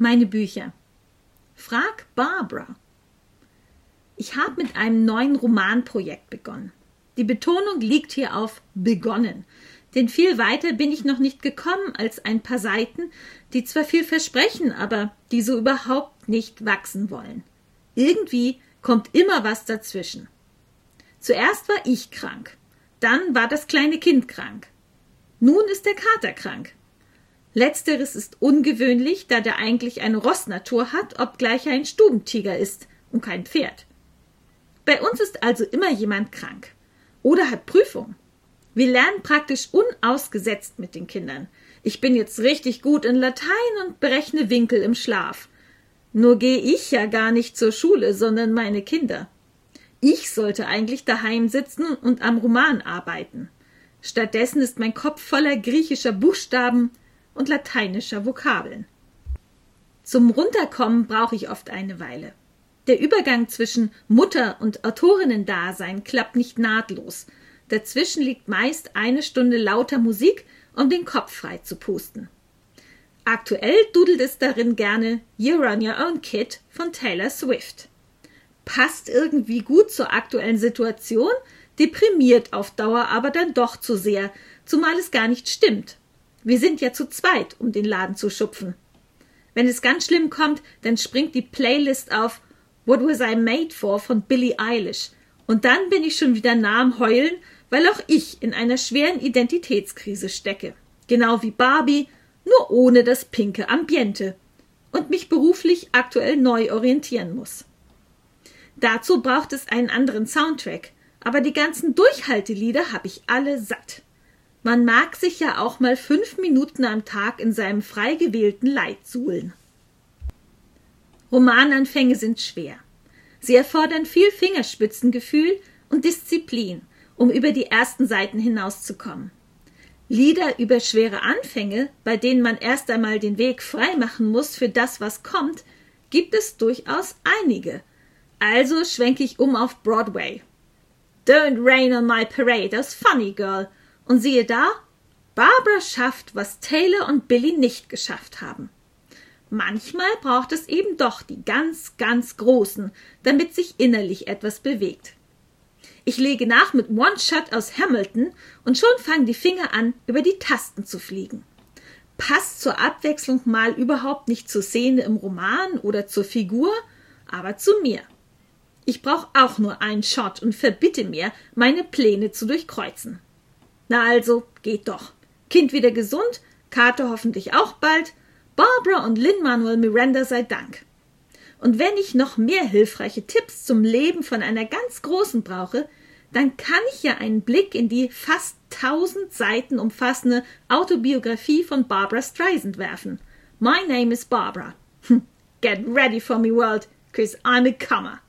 Meine Bücher. Frag Barbara. Ich habe mit einem neuen Romanprojekt begonnen. Die Betonung liegt hier auf begonnen, denn viel weiter bin ich noch nicht gekommen als ein paar Seiten, die zwar viel versprechen, aber die so überhaupt nicht wachsen wollen. Irgendwie kommt immer was dazwischen. Zuerst war ich krank, dann war das kleine Kind krank. Nun ist der Kater krank. Letzteres ist ungewöhnlich, da der eigentlich eine Rossnatur hat, obgleich er ein Stubentiger ist und kein Pferd. Bei uns ist also immer jemand krank oder hat Prüfung. Wir lernen praktisch unausgesetzt mit den Kindern. Ich bin jetzt richtig gut in Latein und berechne Winkel im Schlaf. Nur gehe ich ja gar nicht zur Schule, sondern meine Kinder. Ich sollte eigentlich daheim sitzen und am Roman arbeiten. Stattdessen ist mein Kopf voller griechischer Buchstaben, und lateinischer Vokabeln. Zum Runterkommen brauche ich oft eine Weile. Der Übergang zwischen Mutter und Autorinnendasein klappt nicht nahtlos. Dazwischen liegt meist eine Stunde lauter Musik, um den Kopf frei zu pusten. Aktuell dudelt es darin gerne You're on Your Own Kid von Taylor Swift. Passt irgendwie gut zur aktuellen Situation, deprimiert auf Dauer aber dann doch zu sehr, zumal es gar nicht stimmt. Wir sind ja zu zweit, um den Laden zu schupfen. Wenn es ganz schlimm kommt, dann springt die Playlist auf What Was I Made For von Billie Eilish. Und dann bin ich schon wieder nah am Heulen, weil auch ich in einer schweren Identitätskrise stecke. Genau wie Barbie, nur ohne das pinke Ambiente. Und mich beruflich aktuell neu orientieren muss. Dazu braucht es einen anderen Soundtrack, aber die ganzen Durchhaltelieder habe ich alle satt. Man mag sich ja auch mal fünf Minuten am Tag in seinem frei gewählten Leid suhlen. Romananfänge sind schwer. Sie erfordern viel Fingerspitzengefühl und Disziplin, um über die ersten Seiten hinauszukommen. Lieder über schwere Anfänge, bei denen man erst einmal den Weg frei machen muss für das, was kommt, gibt es durchaus einige. Also schwenke ich um auf Broadway. Don't rain on my parade aus Funny Girl und siehe da, Barbara schafft, was Taylor und Billy nicht geschafft haben. Manchmal braucht es eben doch die ganz, ganz Großen, damit sich innerlich etwas bewegt. Ich lege nach mit One Shot aus Hamilton und schon fangen die Finger an, über die Tasten zu fliegen. Passt zur Abwechslung mal überhaupt nicht zur Szene im Roman oder zur Figur, aber zu mir. Ich brauche auch nur einen Shot und verbitte mir, meine Pläne zu durchkreuzen. Na also, geht doch. Kind wieder gesund, Kater hoffentlich auch bald, Barbara und Lin-Manuel Miranda sei Dank. Und wenn ich noch mehr hilfreiche Tipps zum Leben von einer ganz Großen brauche, dann kann ich ja einen Blick in die fast tausend Seiten umfassende Autobiografie von Barbara Streisand werfen. My name is Barbara. Get ready for me, world, cause I'm a comer.